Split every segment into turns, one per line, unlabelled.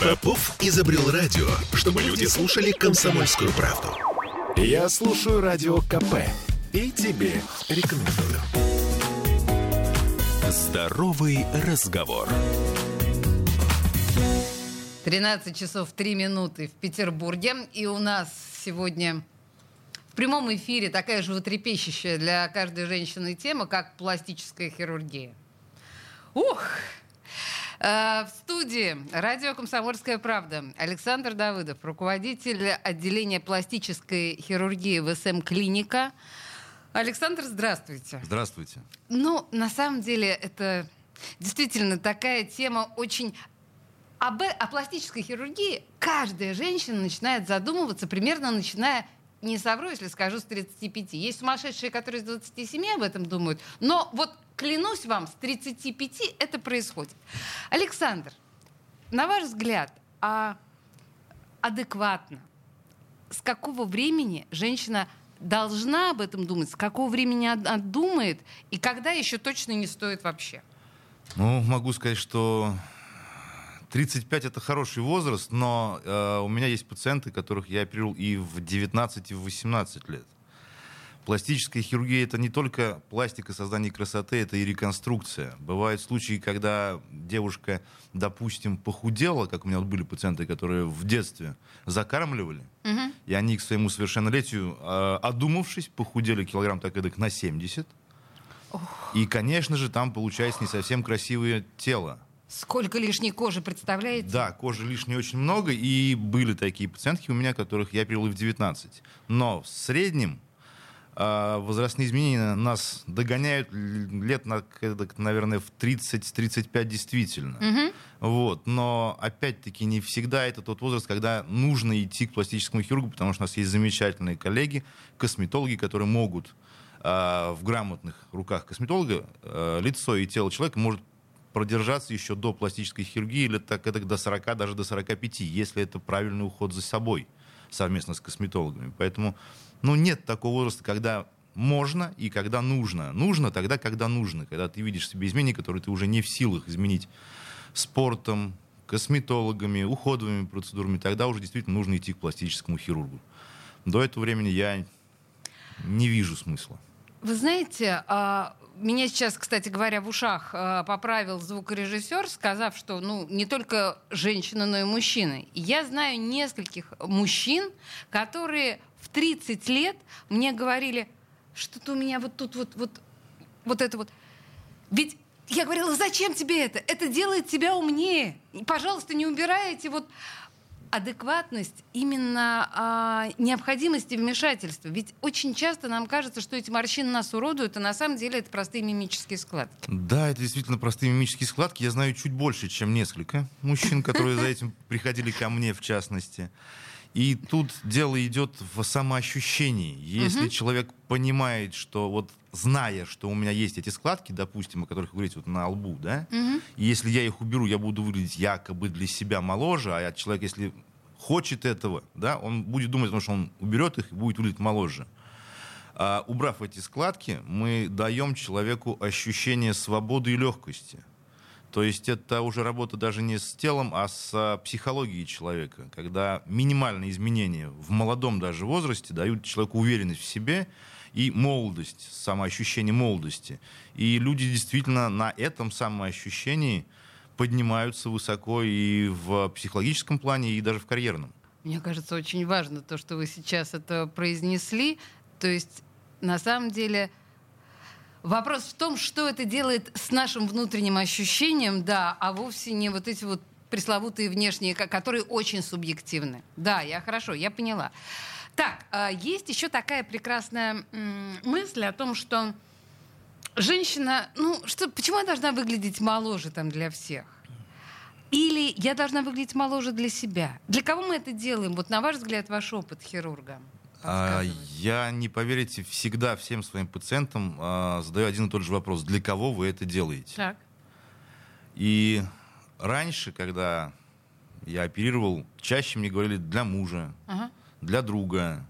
Попов изобрел радио, чтобы люди слушали комсомольскую правду. Я слушаю радио КП и тебе рекомендую. Здоровый разговор.
13 часов 3 минуты в Петербурге. И у нас сегодня в прямом эфире такая животрепещущая для каждой женщины тема, как пластическая хирургия. Ух! Э, в студии радио «Комсомольская правда» Александр Давыдов, руководитель отделения пластической хирургии в СМ-клиника. Александр, здравствуйте.
Здравствуйте.
Ну, на самом деле, это действительно такая тема очень об, о пластической хирургии каждая женщина начинает задумываться, примерно начиная, не совру, если скажу, с 35. Есть сумасшедшие, которые с 27 об этом думают, но вот клянусь вам, с 35 это происходит. Александр, на ваш взгляд, а адекватно, с какого времени женщина должна об этом думать, с какого времени она думает, и когда еще точно не стоит вообще?
Ну, могу сказать, что 35 это хороший возраст, но э, у меня есть пациенты, которых я оперировал и в 19, и в 18 лет. Пластическая хирургия это не только пластика создания красоты, это и реконструкция. Бывают случаи, когда девушка, допустим, похудела, как у меня вот были пациенты, которые в детстве закармливали, угу. и они к своему совершеннолетию, э, одумавшись, похудели килограмм так эдак на 70. Ох. И, конечно же, там получается не совсем красивое тело.
Сколько лишней кожи, представляете?
Да, кожи лишней очень много, и были такие пациентки у меня, которых я перевел в 19. Но в среднем возрастные изменения нас догоняют лет, на, наверное, в 30-35 действительно. Угу. Вот. Но, опять-таки, не всегда это тот возраст, когда нужно идти к пластическому хирургу, потому что у нас есть замечательные коллеги, косметологи, которые могут э, в грамотных руках косметолога э, лицо и тело человека может продержаться еще до пластической хирургии лет так это до 40, даже до 45, если это правильный уход за собой совместно с косметологами. Поэтому ну, нет такого возраста, когда можно и когда нужно. Нужно тогда, когда нужно. Когда ты видишь себе изменения, которые ты уже не в силах изменить спортом, косметологами, уходовыми процедурами, тогда уже действительно нужно идти к пластическому хирургу. До этого времени я не вижу смысла.
Вы знаете, а, меня сейчас, кстати говоря, в ушах э, поправил звукорежиссер, сказав, что ну, не только женщины, но и мужчины. Я знаю нескольких мужчин, которые в 30 лет мне говорили, что-то у меня вот тут вот, вот, вот это вот. Ведь я говорила, зачем тебе это? Это делает тебя умнее. Пожалуйста, не убирайте вот адекватность именно а, необходимости вмешательства. Ведь очень часто нам кажется, что эти морщины нас уродуют, а на самом деле это простые мимические складки.
Да, это действительно простые мимические складки. Я знаю чуть больше, чем несколько мужчин, которые за этим приходили ко мне в частности. И тут дело идет в самоощущении. Если угу. человек понимает, что вот зная, что у меня есть эти складки, допустим, о которых вы говорите вот на лбу, да, угу. и если я их уберу, я буду выглядеть якобы для себя моложе, а человек, если хочет этого, да, он будет думать, потому что он уберет их и будет выглядеть моложе. А, убрав эти складки, мы даем человеку ощущение свободы и легкости. То есть это уже работа даже не с телом, а с а, психологией человека, когда минимальные изменения в молодом даже возрасте дают человеку уверенность в себе и молодость, самоощущение молодости. И люди действительно на этом самоощущении поднимаются высоко и в психологическом плане, и даже в карьерном.
Мне кажется, очень важно то, что вы сейчас это произнесли. То есть, на самом деле, Вопрос в том, что это делает с нашим внутренним ощущением, да, а вовсе не вот эти вот пресловутые внешние, которые очень субъективны. Да, я хорошо, я поняла. Так, а, есть еще такая прекрасная мысль о том, что женщина, ну, что, почему я должна выглядеть моложе там для всех? Или я должна выглядеть моложе для себя? Для кого мы это делаем? Вот на ваш взгляд, ваш опыт хирурга.
А, я, не поверите, всегда всем своим пациентам а, задаю один и тот же вопрос. Для кого вы это делаете? Так. И раньше, когда я оперировал, чаще мне говорили для мужа, ага. для друга.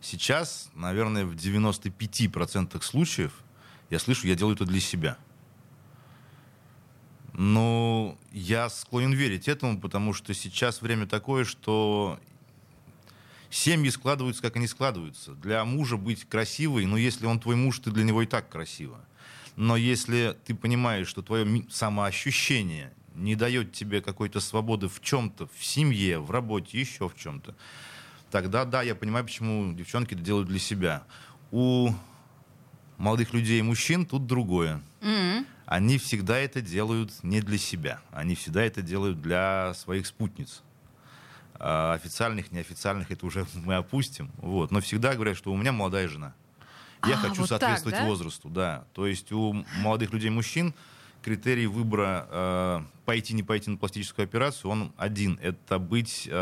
Сейчас, наверное, в 95% случаев я слышу, я делаю это для себя. Ну, я склонен верить этому, потому что сейчас время такое, что семьи складываются, как они складываются. Для мужа быть красивой, но если он твой муж, ты для него и так красиво. Но если ты понимаешь, что твое самоощущение не дает тебе какой-то свободы в чем-то, в семье, в работе, еще в чем-то, тогда да, я понимаю, почему девчонки это делают для себя. У молодых людей и мужчин тут другое. Mm-hmm. Они всегда это делают не для себя. Они всегда это делают для своих спутниц. А официальных, неофициальных, это уже мы опустим. Вот. Но всегда говорят, что у меня молодая жена. Я а, хочу вот соответствовать так, да? возрасту, да. То есть у молодых людей мужчин критерий выбора э, пойти не пойти на пластическую операцию, он один. Это быть э,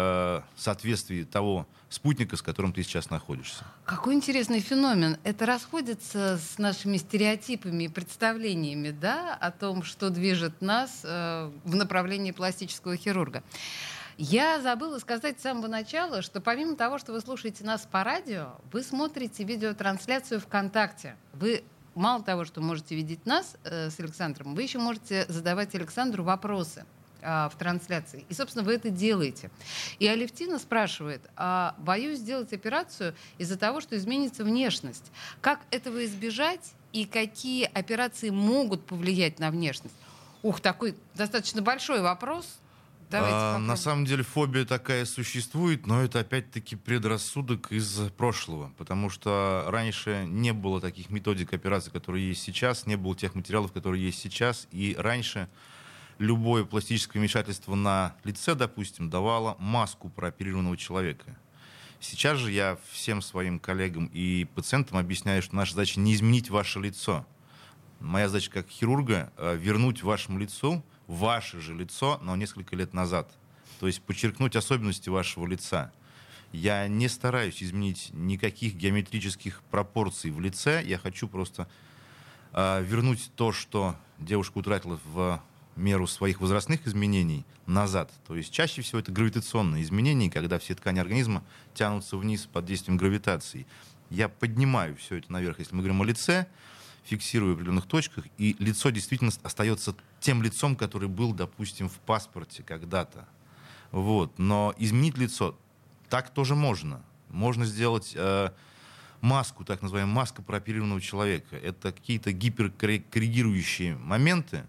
в соответствии того спутника, с которым ты сейчас находишься.
Какой интересный феномен. Это расходится с нашими стереотипами и представлениями да, о том, что движет нас э, в направлении пластического хирурга. Я забыла сказать с самого начала, что помимо того, что вы слушаете нас по радио, вы смотрите видеотрансляцию ВКонтакте. Вы мало того, что можете видеть нас э, с Александром, вы еще можете задавать Александру вопросы э, в трансляции. И, собственно, вы это делаете. И Алевтина спрашивает, а боюсь сделать операцию из-за того, что изменится внешность. Как этого избежать и какие операции могут повлиять на внешность? Ух, такой достаточно большой вопрос.
А, на самом деле фобия такая существует, но это опять-таки предрассудок из прошлого, потому что раньше не было таких методик операций, которые есть сейчас, не было тех материалов, которые есть сейчас, и раньше любое пластическое вмешательство на лице, допустим, давало маску прооперированного человека. Сейчас же я всем своим коллегам и пациентам объясняю, что наша задача не изменить ваше лицо. Моя задача как хирурга э, вернуть вашему лицу ваше же лицо, но несколько лет назад. То есть подчеркнуть особенности вашего лица. Я не стараюсь изменить никаких геометрических пропорций в лице. Я хочу просто э, вернуть то, что девушка утратила в меру своих возрастных изменений назад. То есть чаще всего это гравитационные изменения, когда все ткани организма тянутся вниз под действием гравитации. Я поднимаю все это наверх, если мы говорим о лице, фиксирую в определенных точках, и лицо действительно остается тем лицом, который был, допустим, в паспорте когда-то. Вот. Но изменить лицо так тоже можно. Можно сделать э, маску, так называемую маска прооперированного человека. Это какие-то гиперкоррегирующие моменты,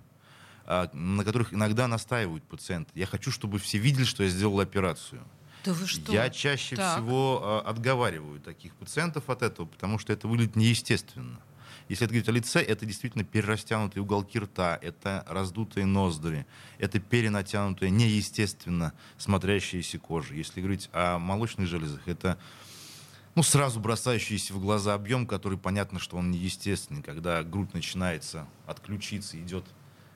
э, на которых иногда настаивают пациенты. Я хочу, чтобы все видели, что я сделал операцию.
Да вы что?
Я чаще так. всего э, отговариваю таких пациентов от этого, потому что это выглядит неестественно. Если это говорить о лице, это действительно перерастянутые уголки рта, это раздутые ноздри, это перенатянутая, неестественно смотрящаяся кожа. Если говорить о молочных железах, это ну, сразу бросающийся в глаза объем, который понятно, что он неестественный. Когда грудь начинается от ключицы, идет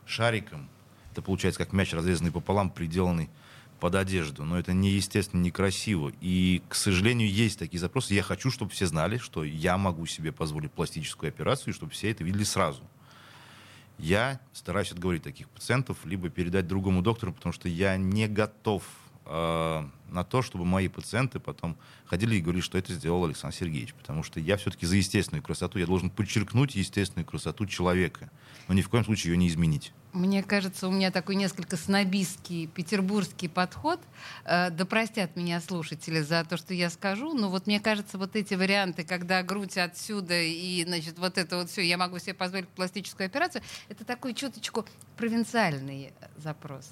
шариком, это получается как мяч, разрезанный пополам, приделанный под одежду, но это неестественно, некрасиво. И, к сожалению, есть такие запросы. Я хочу, чтобы все знали, что я могу себе позволить пластическую операцию, и чтобы все это видели сразу. Я стараюсь отговорить таких пациентов, либо передать другому доктору, потому что я не готов э, на то, чтобы мои пациенты потом ходили и говорили, что это сделал Александр Сергеевич. Потому что я все-таки за естественную красоту. Я должен подчеркнуть естественную красоту человека, но ни в коем случае ее не изменить.
Мне кажется, у меня такой несколько снобистский петербургский подход. Э, да простят меня слушатели за то, что я скажу, но вот мне кажется, вот эти варианты, когда грудь отсюда и, значит, вот это вот все, я могу себе позволить пластическую операцию, это такой чуточку провинциальный запрос.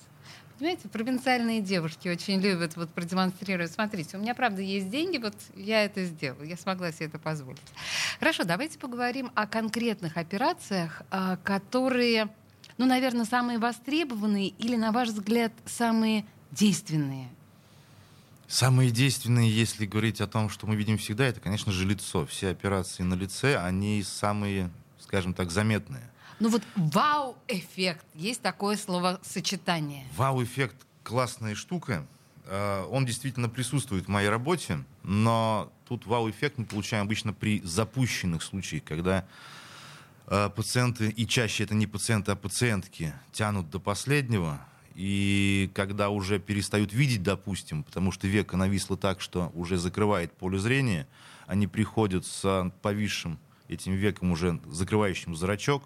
Понимаете, провинциальные девушки очень любят вот продемонстрировать. Смотрите, у меня, правда, есть деньги, вот я это сделала, я смогла себе это позволить. Хорошо, давайте поговорим о конкретных операциях, э, которые ну, наверное, самые востребованные или, на ваш взгляд, самые действенные?
Самые действенные, если говорить о том, что мы видим всегда, это, конечно же, лицо. Все операции на лице, они самые, скажем так, заметные.
Ну вот вау-эффект, есть такое словосочетание.
Вау-эффект классная штука. А, он действительно присутствует в моей работе, но тут вау-эффект мы получаем обычно при запущенных случаях, когда Э, пациенты, и чаще это не пациенты, а пациентки, тянут до последнего, и когда уже перестают видеть, допустим, потому что века нависло так, что уже закрывает поле зрения, они приходят с повисшим этим веком уже закрывающим зрачок,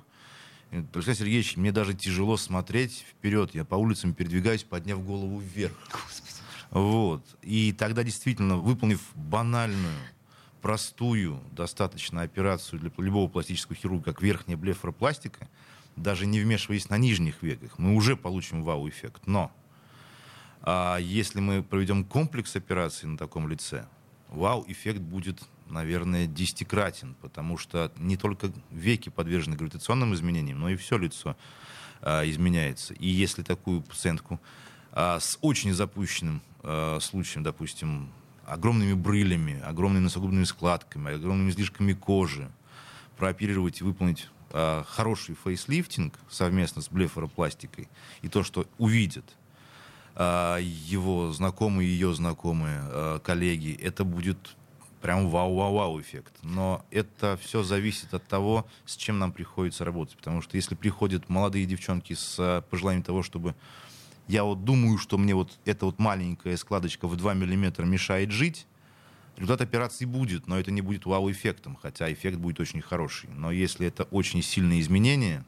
Александр Сергеевич, мне даже тяжело смотреть вперед. Я по улицам передвигаюсь, подняв голову вверх. Господи. Вот. И тогда действительно, выполнив банальную, простую достаточно операцию для любого пластического хирурга, как верхняя блефоропластика, даже не вмешиваясь на нижних веках, мы уже получим вау-эффект. Но а если мы проведем комплекс операций на таком лице, вау-эффект будет наверное, десятикратен, потому что не только веки подвержены гравитационным изменениям, но и все лицо а, изменяется. И если такую пациентку а, с очень запущенным а, случаем, допустим, огромными брылями, огромными носогубными складками, огромными излишками кожи, прооперировать и выполнить а, хороший фейслифтинг совместно с блефоропластикой, и то, что увидят его знакомые, ее знакомые, а, коллеги, это будет прям вау-вау-вау эффект. Но это все зависит от того, с чем нам приходится работать. Потому что если приходят молодые девчонки с э, пожеланием того, чтобы я вот думаю, что мне вот эта вот маленькая складочка в 2 миллиметра мешает жить, результат операции будет, но это не будет вау-эффектом, хотя эффект будет очень хороший. Но если это очень сильные изменения,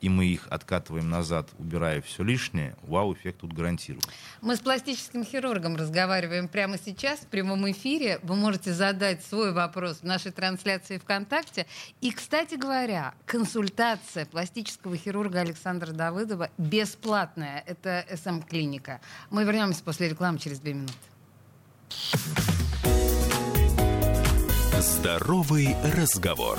и мы их откатываем назад, убирая все лишнее, вау-эффект тут гарантируем.
Мы с пластическим хирургом разговариваем прямо сейчас в прямом эфире. Вы можете задать свой вопрос в нашей трансляции ВКонтакте. И, кстати говоря, консультация пластического хирурга Александра Давыдова бесплатная. Это СМ-клиника. Мы вернемся после рекламы через две минуты.
Здоровый разговор.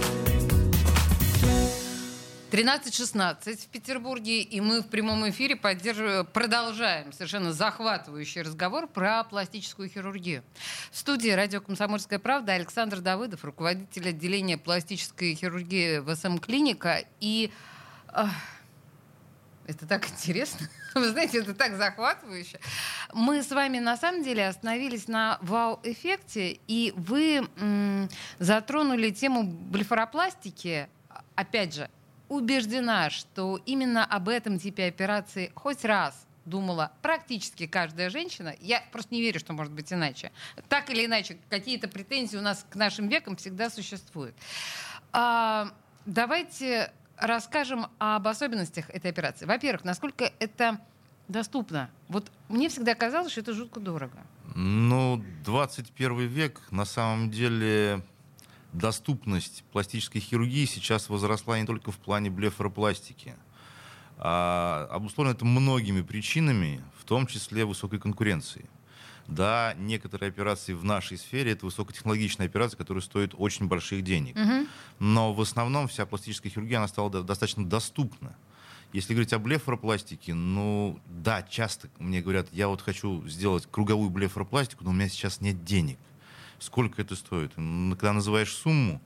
13.16 в Петербурге, и мы в прямом эфире продолжаем совершенно захватывающий разговор про пластическую хирургию. В студии радио «Комсомольская правда» Александр Давыдов, руководитель отделения пластической хирургии в СМ-клиника. И э, это так интересно. Вы знаете, это так захватывающе. Мы с вами на самом деле остановились на вау-эффекте, и вы м- затронули тему блефаропластики. Опять же, убеждена, что именно об этом типе операции хоть раз думала практически каждая женщина. Я просто не верю, что может быть иначе. Так или иначе, какие-то претензии у нас к нашим векам всегда существуют. А, давайте расскажем об особенностях этой операции. Во-первых, насколько это доступно. Вот мне всегда казалось, что это жутко дорого.
Ну, 21 век на самом деле доступность пластической хирургии сейчас возросла не только в плане блефоропластики. А обусловлено это многими причинами, в том числе высокой конкуренции. Да, некоторые операции в нашей сфере это высокотехнологичные операции, которые стоят очень больших денег. Угу. Но в основном вся пластическая хирургия она стала достаточно доступна. Если говорить о блефоропластике, ну да, часто мне говорят, я вот хочу сделать круговую блефоропластику, но у меня сейчас нет денег сколько это стоит. Когда называешь сумму,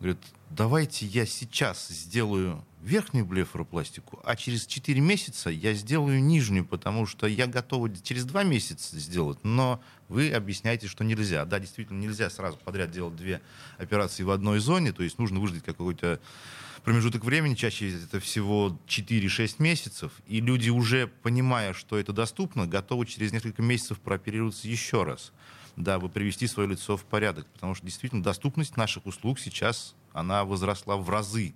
говорят, давайте я сейчас сделаю верхнюю блефоропластику, а через 4 месяца я сделаю нижнюю, потому что я готова через 2 месяца сделать, но вы объясняете, что нельзя. Да, действительно, нельзя сразу подряд делать две операции в одной зоне, то есть нужно выждать какой-то промежуток времени, чаще это всего 4-6 месяцев, и люди уже, понимая, что это доступно, готовы через несколько месяцев прооперироваться еще раз дабы привести свое лицо в порядок. Потому что действительно доступность наших услуг сейчас, она возросла в разы,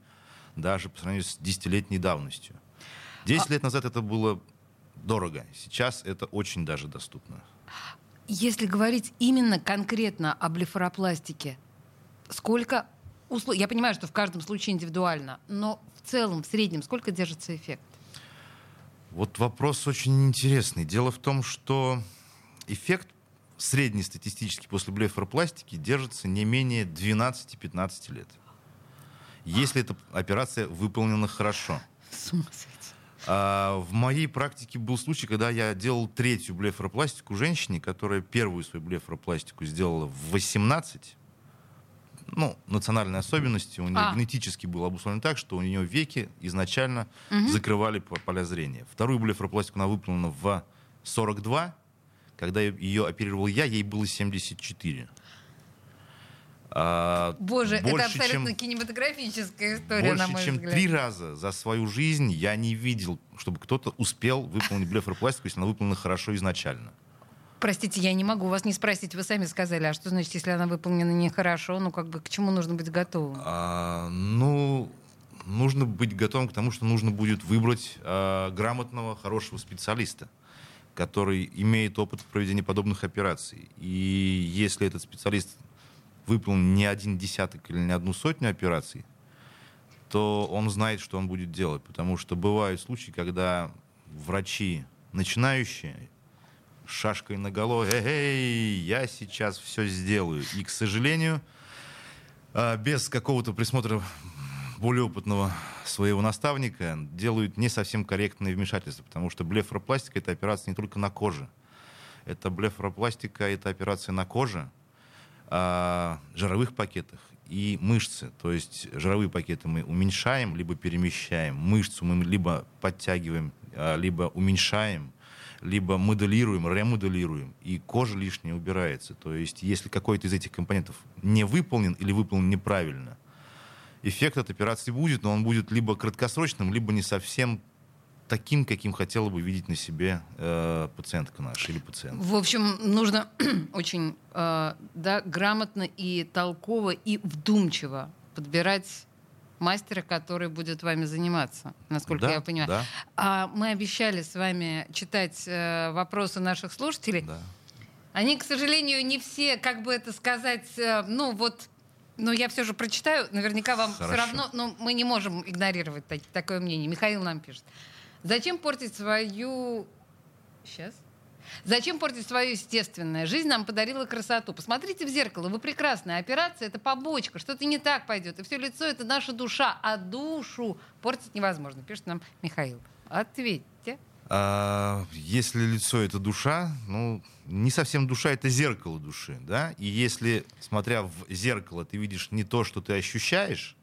даже по сравнению с десятилетней давностью. Десять а... лет назад это было дорого, сейчас это очень даже доступно.
Если говорить именно конкретно о блефаропластике, сколько услуг... Я понимаю, что в каждом случае индивидуально, но в целом, в среднем, сколько держится эффект?
Вот вопрос очень интересный. Дело в том, что эффект среднестатистически после блефоропластики держится не менее 12-15 лет. Если эта операция выполнена хорошо. А, в моей практике был случай, когда я делал третью блефоропластику женщине, которая первую свою блефоропластику сделала в 18. Ну, национальные особенности у нее а. генетически было обусловлено так, что у нее веки изначально угу. закрывали поля зрения. Вторую блефоропластику она выполнена в 42, когда ее оперировал я, ей было 74. А,
Боже, это
больше,
абсолютно
чем-
кинематографическая история, на
Больше,
мой
чем
взгляд.
три раза за свою жизнь я не видел, чтобы кто-то успел выполнить блефоропластику, если она выполнена хорошо изначально.
Простите, я не могу вас не спросить. Вы сами сказали, а что значит, если она выполнена нехорошо? Ну, как бы, к чему нужно быть готовым?
А, ну, нужно быть готовым к тому, что нужно будет выбрать а, грамотного, хорошего специалиста, который имеет опыт в проведении подобных операций. И если этот специалист выполнил не один десяток или не одну сотню операций, то он знает, что он будет делать. Потому что бывают случаи, когда врачи начинающие шашкой на голове, эй, я сейчас все сделаю. И, к сожалению, а, без какого-то присмотра более опытного своего наставника делают не совсем корректные вмешательства, потому что блефоропластика — это операция не только на коже. Это блефоропластика, это операция на коже, а, жировых пакетах и мышцы. То есть жировые пакеты мы уменьшаем, либо перемещаем. Мышцу мы либо подтягиваем, а, либо уменьшаем, либо моделируем, ремоделируем. И кожа лишняя убирается. То есть если какой-то из этих компонентов не выполнен или выполнен неправильно, эффект от операции будет, но он будет либо краткосрочным, либо не совсем таким, каким хотела бы видеть на себе э, пациентка наша или пациент.
В общем, нужно очень э, да, грамотно и толково и вдумчиво подбирать мастера, который будет вами заниматься, насколько
Да,
я понимаю.
да.
А мы обещали с вами читать э, вопросы наших слушателей.
Да.
Они, к сожалению, не все, как бы это сказать, э, ну вот, но я все же прочитаю. Наверняка вам все
Хорошо.
равно, но мы не можем игнорировать так- такое мнение. Михаил нам пишет. Зачем портить свою... Сейчас. Зачем портить свое естественное? Жизнь нам подарила красоту. Посмотрите в зеркало, вы прекрасная. Операция — это побочка, что-то не так пойдет. И все лицо — это наша душа. А душу портить невозможно, пишет нам Михаил. Ответьте.
А, если лицо это душа, ну, не совсем душа, это зеркало души, да? И если, смотря в зеркало, ты видишь не то, что ты ощущаешь,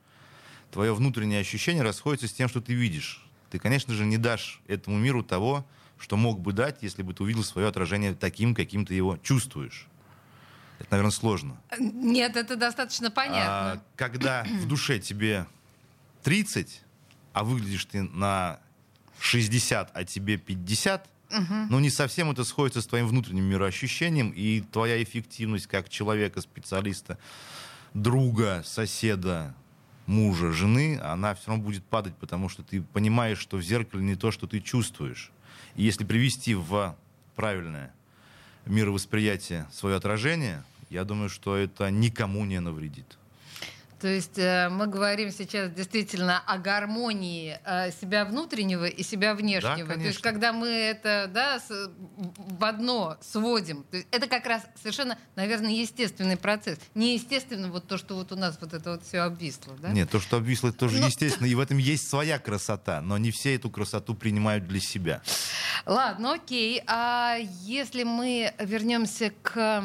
твое внутреннее ощущение расходится с тем, что ты видишь. Ты, конечно же, не дашь этому миру того, что мог бы дать, если бы ты увидел свое отражение таким, каким ты его чувствуешь. Это, наверное, сложно.
Нет, это достаточно понятно.
А, когда в душе тебе 30, а выглядишь ты на 60, а тебе 50, ну не совсем это сходится с твоим внутренним мироощущением, и твоя эффективность как человека, специалиста, друга, соседа, мужа, жены, она все равно будет падать, потому что ты понимаешь, что в зеркале не то, что ты чувствуешь. И если привести в правильное мировосприятие свое отражение, я думаю, что это никому не навредит.
То есть э, мы говорим сейчас действительно о гармонии э, себя внутреннего и себя внешнего. то есть когда мы это да, в одно сводим, то есть это как раз совершенно, наверное, естественный процесс. Неестественно вот то, что вот у нас вот это вот все обвисло. Да?
Нет, то, что обвисло, это тоже
Ну-
естественно, и в этом есть своя красота, но не все эту красоту принимают для себя.
Ладно, окей. А если мы вернемся к,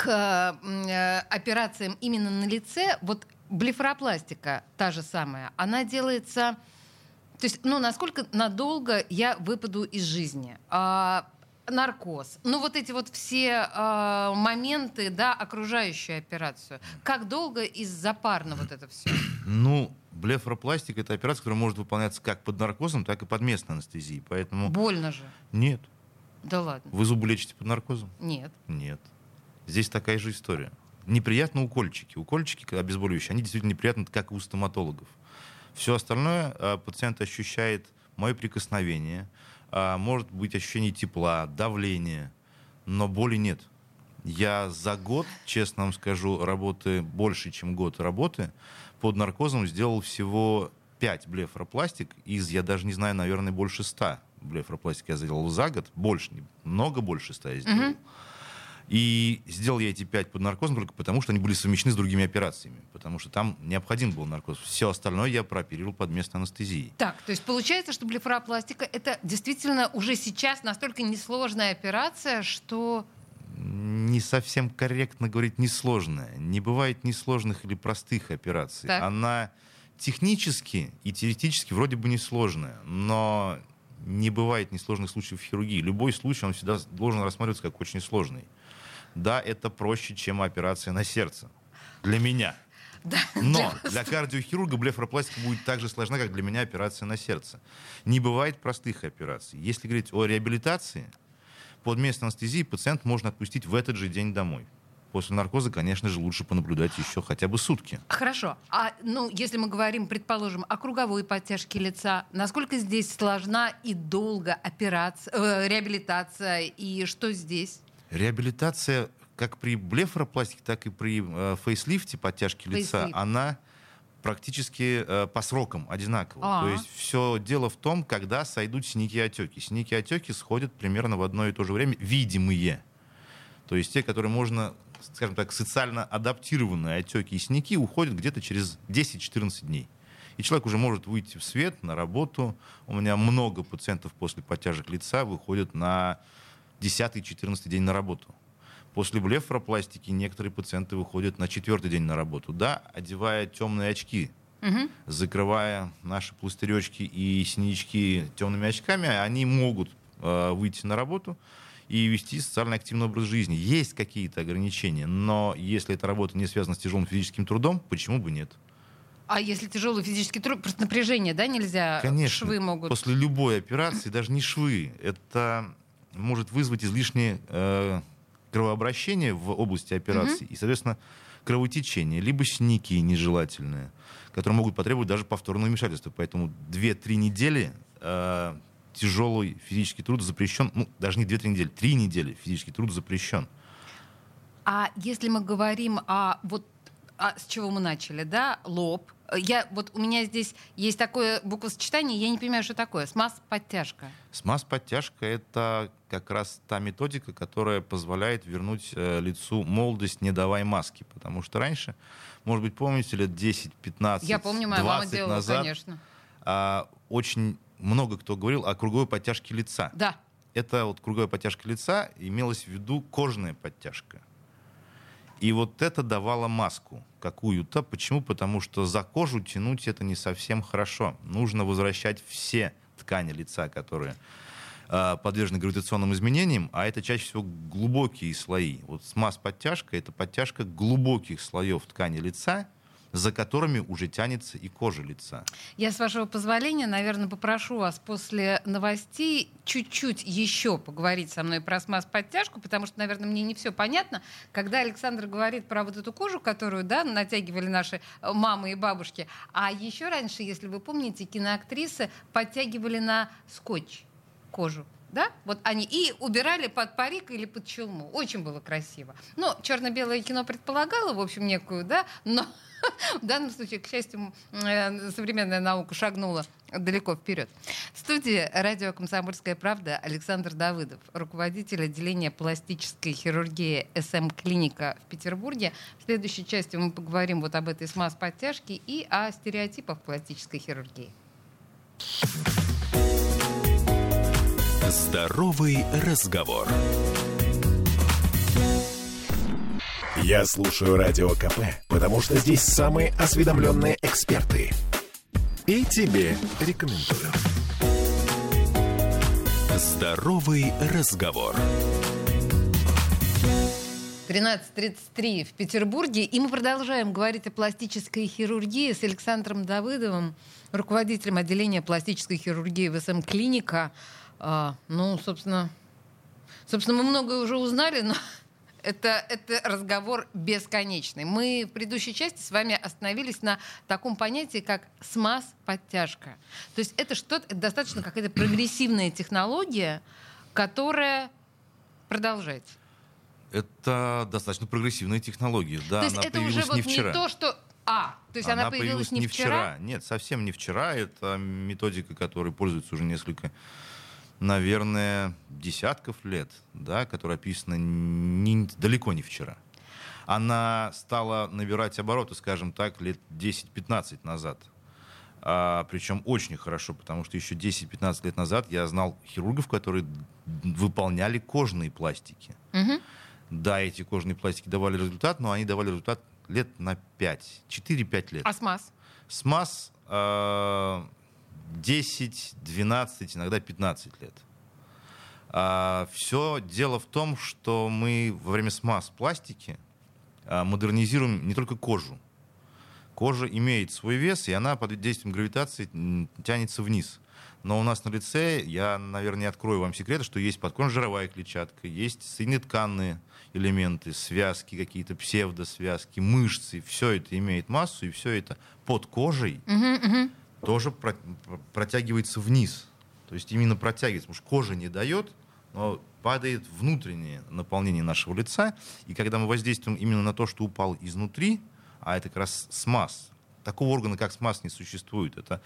к э, операциям именно на лице, вот блефаропластика та же самая, она делается... То есть, ну, насколько надолго я выпаду из жизни? А, наркоз. Ну, вот эти вот все а, моменты, да, окружающую операцию. Как долго и запарно вот это все?
Ну, блефоропластика — это операция, которая может выполняться как под наркозом, так и под местной анестезией. Поэтому
Больно же.
нет.
Да ладно.
Вы зубы лечите под наркозом?
Нет.
Нет. Здесь такая же история. Неприятно укольчики. Укольчики обезболивающие, они действительно неприятны, как и у стоматологов. Все остальное э, пациент ощущает мое прикосновение, а, может быть ощущение тепла, давления, но боли нет. Я за год, честно вам скажу, работы больше, чем год работы, под наркозом сделал всего 5 блефоропластик из, я даже не знаю, наверное, больше 100 блефоропластик я сделал за год. Больше, много больше 100 я сделал. И сделал я эти пять под наркозом только потому, что они были совмещены с другими операциями. Потому что там необходим был наркоз. Все остальное я прооперировал под местной анестезией.
Так, то есть получается, что блефаропластика это действительно уже сейчас настолько несложная операция, что
Не совсем корректно говорить несложная. Не бывает несложных или простых операций.
Так.
Она технически и теоретически вроде бы несложная, но не бывает несложных случаев в хирургии. Любой случай, он всегда должен рассматриваться как очень сложный. Да, это проще, чем операция на сердце. Для меня.
Да,
Но для кардиохирурга блефаропластика будет так же сложна, как для меня операция на сердце. Не бывает простых операций. Если говорить о реабилитации, под местной анестезией пациент можно отпустить в этот же день домой. После наркоза, конечно же, лучше понаблюдать еще хотя бы сутки.
Хорошо. А ну, если мы говорим, предположим, о круговой подтяжке лица, насколько здесь сложна и долго операция, э, реабилитация, и что здесь?
Реабилитация как при блефаропластике, так и при э, фейслифте подтяжки лица,
Фейслифт.
она практически э, по срокам одинакова.
А.
То есть все дело в том, когда сойдут синяки и отеки. Синяки и отеки сходят примерно в одно и то же время, видимые. То есть те, которые можно, скажем так, социально адаптированные отеки и синяки уходят где-то через 10-14 дней. И человек уже может выйти в свет, на работу. У меня много пациентов после подтяжек лица выходят на 10-14 день на работу. После блефаропластики некоторые пациенты выходят на четвертый день на работу. Да, одевая темные очки,
Мгм.
закрывая наши пластыречки и синячки темными очками, они могут э, выйти на работу и вести социально активный образ жизни. Есть какие-то ограничения, но если эта работа не связана с тяжелым физическим трудом, почему бы нет?
А если тяжелый физический труд, просто напряжение, да, нельзя?
Конечно.
Швы могут.
После любой операции, даже не швы, это может вызвать излишнее э, кровообращение в области операции и, соответственно, кровотечение, либо синяки нежелательные, которые могут потребовать даже повторного вмешательства. Поэтому 2-3 недели э, тяжелый физический труд запрещен. Ну, даже не 2-3 недели, 3 недели физический труд запрещен.
А если мы говорим о вот а с чего мы начали, да, лоб. Я вот у меня здесь есть такое буквосочетание, я не понимаю, что такое. Смаз подтяжка.
Смаз-подтяжка — это как раз та методика, которая позволяет вернуть э, лицу молодость, не давая маски. Потому что раньше, может быть, помните, лет 10, 15,
Я помню, моя мама
20
делала,
назад
конечно.
а, очень много кто говорил о круговой подтяжке лица.
Да.
Это вот круговая подтяжка лица имелась в виду кожная подтяжка. И вот это давало маску какую-то. Почему? Потому что за кожу тянуть это не совсем хорошо. Нужно возвращать все ткани лица, которые э, подвержены гравитационным изменениям, а это чаще всего глубокие слои. Вот смаз-подтяжка — это подтяжка глубоких слоев ткани лица, за которыми уже тянется и кожа лица.
Я, с вашего позволения, наверное, попрошу вас после новостей чуть-чуть еще поговорить со мной про смаз-подтяжку, потому что, наверное, мне не все понятно. Когда Александр говорит про вот эту кожу, которую да, натягивали наши э, мамы и бабушки, а еще раньше, если вы помните, киноактрисы подтягивали на скотч кожу. Да? Вот они и убирали под парик или под челму. Очень было красиво. Ну, черно-белое кино предполагало, в общем, некую, да, но в данном случае, к счастью, э, современная наука шагнула далеко вперед. В студии радио «Комсомольская правда» Александр Давыдов, руководитель отделения пластической хирургии СМ-клиника в Петербурге. В следующей части мы поговорим вот об этой смаз-подтяжке и о стереотипах пластической хирургии.
Здоровый разговор. Я слушаю Радио КП, потому что здесь самые осведомленные эксперты. И тебе рекомендую. Здоровый разговор.
13.33 в Петербурге. И мы продолжаем говорить о пластической хирургии с Александром Давыдовым, руководителем отделения пластической хирургии в СМ-клиника. А, ну, собственно, собственно, мы многое уже узнали, но это, это разговор бесконечный. Мы в предыдущей части с вами остановились на таком понятии, как смаз-подтяжка. То есть это что-то, достаточно какая-то прогрессивная технология, которая продолжается.
Это достаточно прогрессивная технология. Да,
то есть
она
это уже
появилась
вот
не
не,
вчера.
то, что... А, то есть она, появилась, не вчера?
Нет, совсем не вчера. Это методика, которой пользуется уже несколько, наверное, десятков лет, да, которая описана не- далеко не вчера. Она стала набирать обороты, скажем так, лет 10-15 назад. А, причем очень хорошо, потому что еще 10-15 лет назад я знал хирургов, которые выполняли кожные пластики.
Мгм.
Да, эти кожные пластики давали результат, но они давали результат лет на 5, 4-5 лет.
А смаз?
СМАС э, 10, 12, иногда 15 лет. А, все дело в том, что мы во время смаз пластики а, модернизируем не только кожу. Кожа имеет свой вес, и она под действием гравитации тянется вниз. Но у нас на лице, я, наверное, не открою вам секрета, что есть подкожно-жировая клетчатка, есть соединетканные элементы, связки какие-то, псевдосвязки, мышцы. Все это имеет массу, и все это под кожей
Мгм, мгм.
Тоже про- протягивается вниз. То есть именно протягивается, потому что кожа не дает, но падает внутреннее наполнение нашего лица. И когда мы воздействуем именно на то, что упало изнутри, а это как раз смаз, такого органа, как смаз, не существует. Это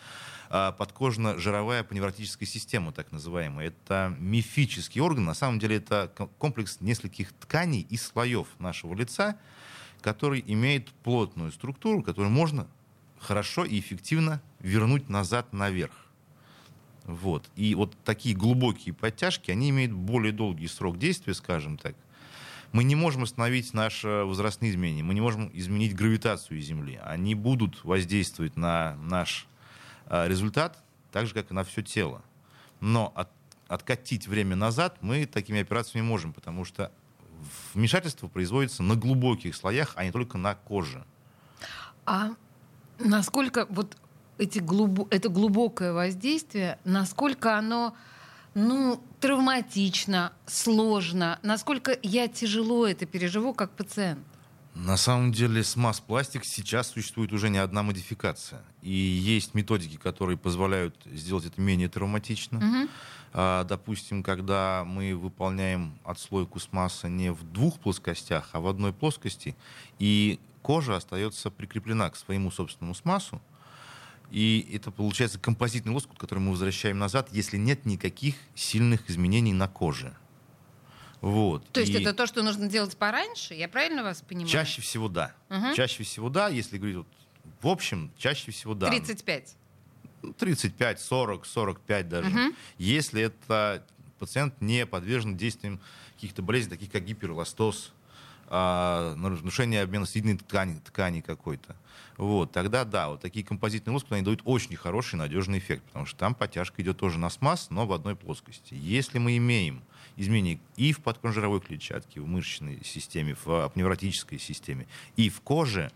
а, подкожно-жировая паневротическая система, так называемая. Это мифический орган. На самом деле это ко- комплекс нескольких тканей и слоев нашего лица, который имеет плотную структуру, которую можно хорошо и эффективно вернуть назад наверх. Вот. И вот такие глубокие подтяжки, они имеют более долгий срок действия, скажем так. Мы не можем остановить наши возрастные изменения, мы не можем изменить гравитацию Земли. Они будут воздействовать на наш а, результат, так же, как и на все тело. Но от- откатить время назад мы такими операциями можем, потому что вмешательство производится на глубоких слоях, а не только на коже.
А насколько вот эти глубо- это глубокое воздействие, насколько оно ну, травматично, сложно, насколько я тяжело это переживу как пациент?
На самом деле с масс-пластик сейчас существует уже не одна модификация. И есть методики, которые позволяют сделать это менее травматично.
Мгм.
А, допустим, когда мы выполняем отслойку с масса не в двух плоскостях, а в одной плоскости, и кожа остается прикреплена к своему собственному смассу, и это получается композитный лоскут, который мы возвращаем назад, если нет никаких сильных изменений на коже. Вот.
То есть
И-
это то, что нужно делать пораньше? Я правильно вас понимаю?
Чаще всего да.
Мгм.
Чаще всего да, если говорить вот, в общем, чаще всего да.
35.
Ну, 35, 40, 45 даже.
Мгм.
Если это пациент не подвержен действиям каких-то болезней, таких как гиперэластоз, а, нарушение обмена соединительной ткани, ткани какой-то. Вот, тогда да, вот такие композитные лоскуты, они дают очень хороший надежный эффект, потому что там подтяжка идет тоже на смаз, но в одной плоскости. Если мы имеем изменения и в подкожно-жировой клетчатке, в мышечной системе, в а, пневротической системе, и в коже,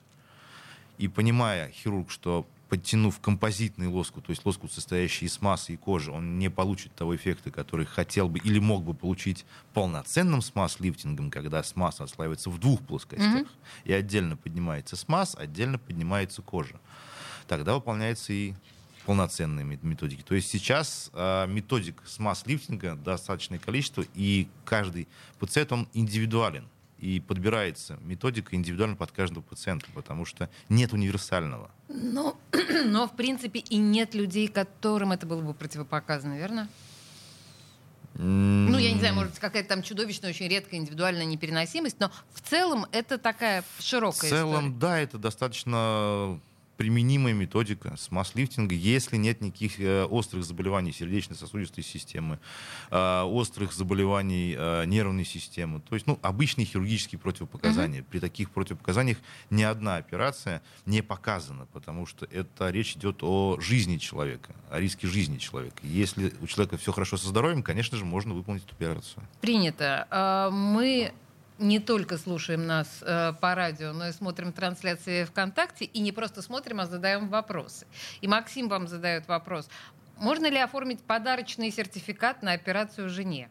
и понимая хирург, что подтянув композитный лоскут, то есть лоскут, состоящий из массы и кожи, он не получит того эффекта, который хотел бы или мог бы получить полноценным смаз-лифтингом, когда смаз отслаивается в двух плоскостях, и отдельно поднимается смаз, отдельно поднимается кожа. Тогда выполняется и полноценные мет- методики. То есть сейчас а, методик смаз-лифтинга достаточное количество, и каждый пациент, он индивидуален. И подбирается методика индивидуально под каждого пациента, потому что нет универсального.
Но, но, в принципе, и нет людей, которым это было бы противопоказано, верно? Ну, я не знаю, может быть, какая-то там чудовищная, очень редкая индивидуальная непереносимость, но в целом это такая
В
широкая
целом,
история.
да, это достаточно применимая методика с масс-лифтинга, если нет никаких э, острых заболеваний сердечно-сосудистой системы, э, острых заболеваний э, нервной системы. То есть, ну, обычные хирургические противопоказания. При таких противопоказаниях ни одна операция не показана, потому что это речь идет о жизни человека, о риске жизни человека. Если у человека все хорошо со здоровьем, конечно же, можно выполнить эту операцию.
Принято. А, Мы не только слушаем нас э, по радио, но и смотрим трансляции ВКонтакте, и не просто смотрим, а задаем вопросы. И Максим вам задает вопрос. Можно ли оформить подарочный сертификат на операцию жене?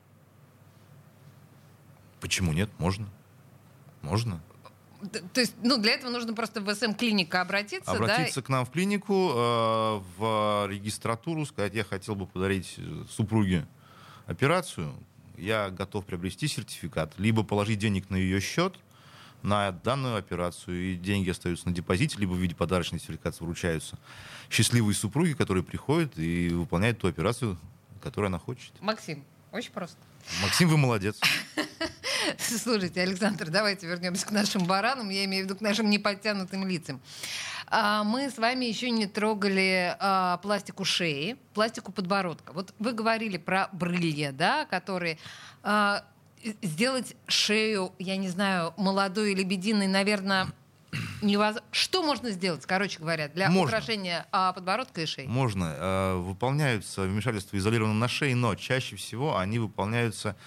Почему нет? Можно. Можно.
То есть, ну, для этого нужно просто в СМ-клиника обратиться,
Обратиться к нам в клинику, э, в регистратуру, сказать, я хотел бы подарить супруге операцию, я готов приобрести сертификат, либо положить денег на ее счет на данную операцию, и деньги остаются на депозите, либо в виде подарочной сертификации вручаются счастливые супруги, которые приходят и выполняют ту операцию, которую она хочет.
Максим, очень просто.
Максим, вы молодец.
Слушайте, Александр, давайте вернемся к нашим баранам, я имею в виду к нашим неподтянутым лицам. А, Мы с вами еще не трогали а, пластику шеи, пластику подбородка. Вот вы говорили про брылья, да, которые а, сделать шею, я не знаю, молодой и лебединой, наверное, невоз... Что можно сделать, короче говоря, для
Можно.
украшения а, подбородка и шеи?
Можно. Выполняются вмешательства изолированно на шее, но чаще всего они выполняются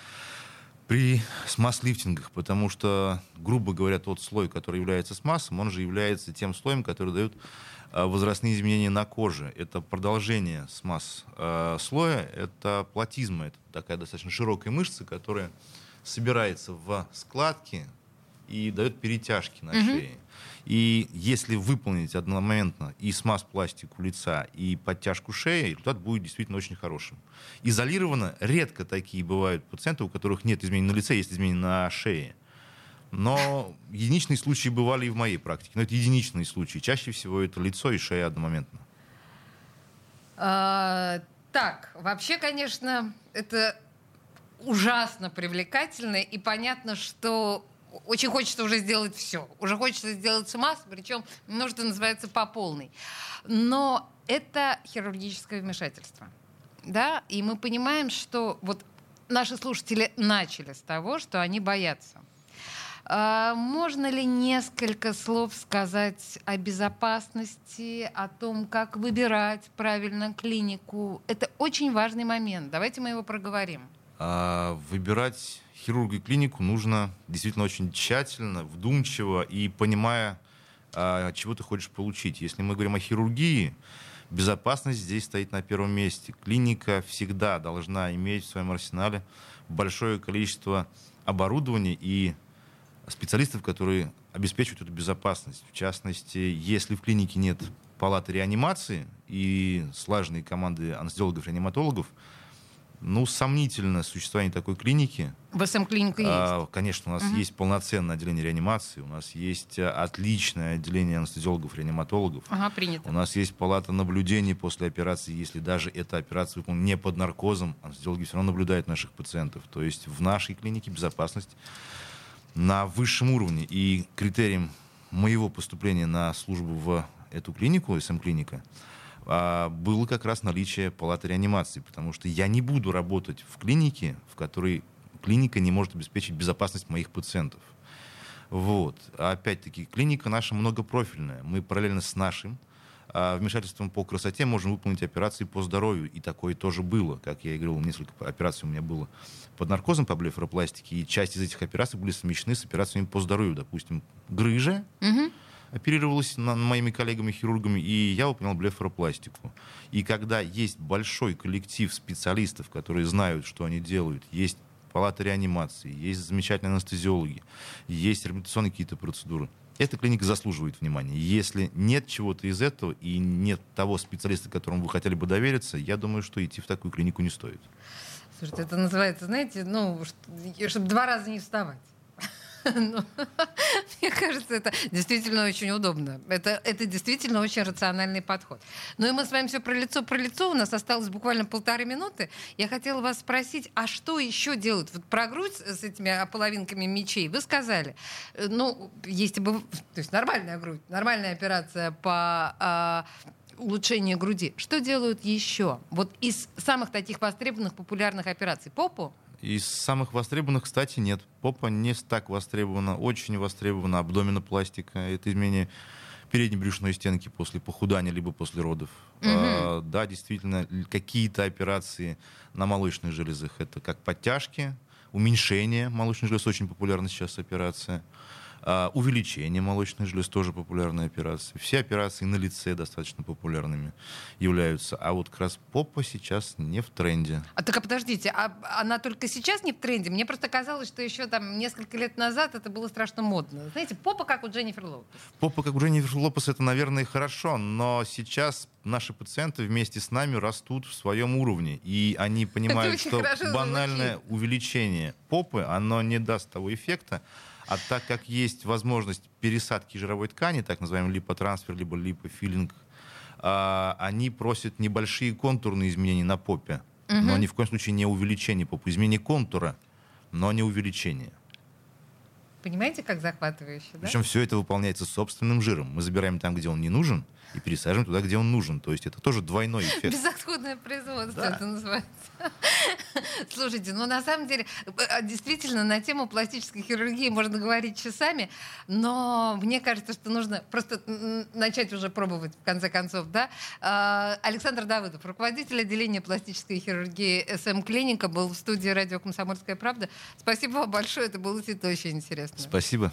при смаз-лифтингах, потому что, грубо говоря, тот слой, который является смазом, он же является тем слоем, который дает э, возрастные изменения на коже. Это продолжение смаз э, слоя, это платизма, это такая достаточно широкая мышца, которая собирается в складки и дает перетяжки на шее. И если выполнить одномоментно и смаз пластику лица, и подтяжку шеи, результат будет действительно очень хорошим. Изолированно редко такие бывают пациенты, у которых нет изменений на лице, есть изменения на шее. Но единичные случаи бывали и в моей практике. Но это единичные случаи. Чаще всего это лицо и шея одномоментно.
А, так, вообще, конечно, это ужасно привлекательно, и понятно, что очень хочется уже сделать все. Уже хочется сделать с ума, причем, ну, называется, по полной. Но это хирургическое вмешательство. Да? И мы понимаем, что вот наши слушатели начали с того, что они боятся. А, Можно ли несколько слов сказать о безопасности, о том, как выбирать правильно клинику? Это очень важный момент. Давайте мы его проговорим.
А выбирать хирурга и клинику нужно действительно очень тщательно, вдумчиво и понимая, а, чего ты хочешь получить. Если мы говорим о хирургии, безопасность здесь стоит на первом месте. Клиника всегда должна иметь в своем арсенале большое количество оборудования и специалистов, которые обеспечивают эту безопасность. В частности, если в клинике нет палаты реанимации и слаженной команды анестезиологов-реаниматологов, ну, сомнительно существование такой клиники.
В СМ-клиника есть.
А, конечно, у нас
Мгм.
есть полноценное отделение реанимации, у нас есть а, отличное отделение анестезиологов-реаниматологов.
Ага, принято.
У нас есть палата наблюдений после операции, если даже эта операция выполнена не под наркозом, анестезиологи все равно наблюдают наших пациентов. То есть в нашей клинике безопасность на высшем уровне. И критерием моего поступления на службу в эту клинику, СМ-клиника, было как раз наличие палаты реанимации, потому что я не буду работать в клинике, в которой клиника не может обеспечить безопасность моих пациентов. Вот. А Опять-таки, клиника наша многопрофильная. Мы параллельно с нашим а, вмешательством по красоте можем выполнить операции по здоровью. И такое тоже было. Как я и говорил, несколько операций у меня было под наркозом по блефаропластике. И часть из этих операций были совмещены с операциями по здоровью. Допустим, грыжа,
Мгм.
Оперировалась на- моими коллегами-хирургами, и я выполнял блефаропластику. И когда есть большой коллектив специалистов, которые знают, что они делают, есть палата реанимации, есть замечательные анестезиологи, есть реабилитационные какие-то процедуры, эта клиника заслуживает внимания. Если нет чего-то из этого и нет того специалиста, которому вы хотели бы довериться, я думаю, что идти в такую клинику не стоит.
Слушайте, это называется, знаете, ну, чтобы два раза не вставать. Ну, Мне кажется, это действительно очень удобно. Это, это действительно очень рациональный подход. Ну и мы с вами все про лицо, про лицо. У нас осталось буквально полторы минуты. Я хотела вас спросить, а что еще делают? Вот про грудь с этими половинками мечей вы сказали. Э, Ну, есть бы, то есть нормальная грудь, нормальная операция по а, улучшению груди. Что делают еще? Вот из самых таких востребованных, популярных операций. Попу?
Из самых востребованных, кстати, нет. Попа не так востребована, очень востребована абдоминопластика. Это изменение передней брюшной стенки после похудания либо после родов.
Мгм.
А, да, действительно, какие-то операции на молочных железах. Это как подтяжки, уменьшение молочных желез, очень популярна сейчас операция. А, увеличение молочных желез тоже популярная операция. Все операции на лице достаточно популярными являются. А вот как раз попа сейчас не в тренде.
А так а подождите, а она только сейчас не в тренде? Мне просто казалось, что еще там несколько лет назад это было страшно модно. Знаете, попа как у Дженнифер Лоупес.
Попа, как у Дженнифер Лопес, это, наверное, хорошо, но сейчас наши пациенты вместе с нами растут в своем уровне, и они понимают, что банальное увеличение попы, оно не даст того эффекта, а так как есть возможность пересадки жировой ткани, так называемый липотрансфер, либо липофилинг, а, они просят небольшие контурные изменения на попе, но ни в коем случае не увеличение попы, изменение контура, но не увеличение.
Понимаете, как захватывающе, да?
Причем все это выполняется собственным жиром. Мы забираем там, где он не нужен, и пересаживаем туда, где он нужен. То есть это тоже двойной эффект.
Безотходное производство да. это называется. Слушайте, ну на самом деле, э, действительно, на тему пластической хирургии можно говорить часами, но мне кажется, что нужно просто начать уже пробовать, в конце концов, да. А, Александр Давыдов, руководитель отделения пластической хирургии СМ Клиника, был в студии радио «Комсомольская правда». Спасибо вам большое, это было действительно очень интересно.
Спасибо.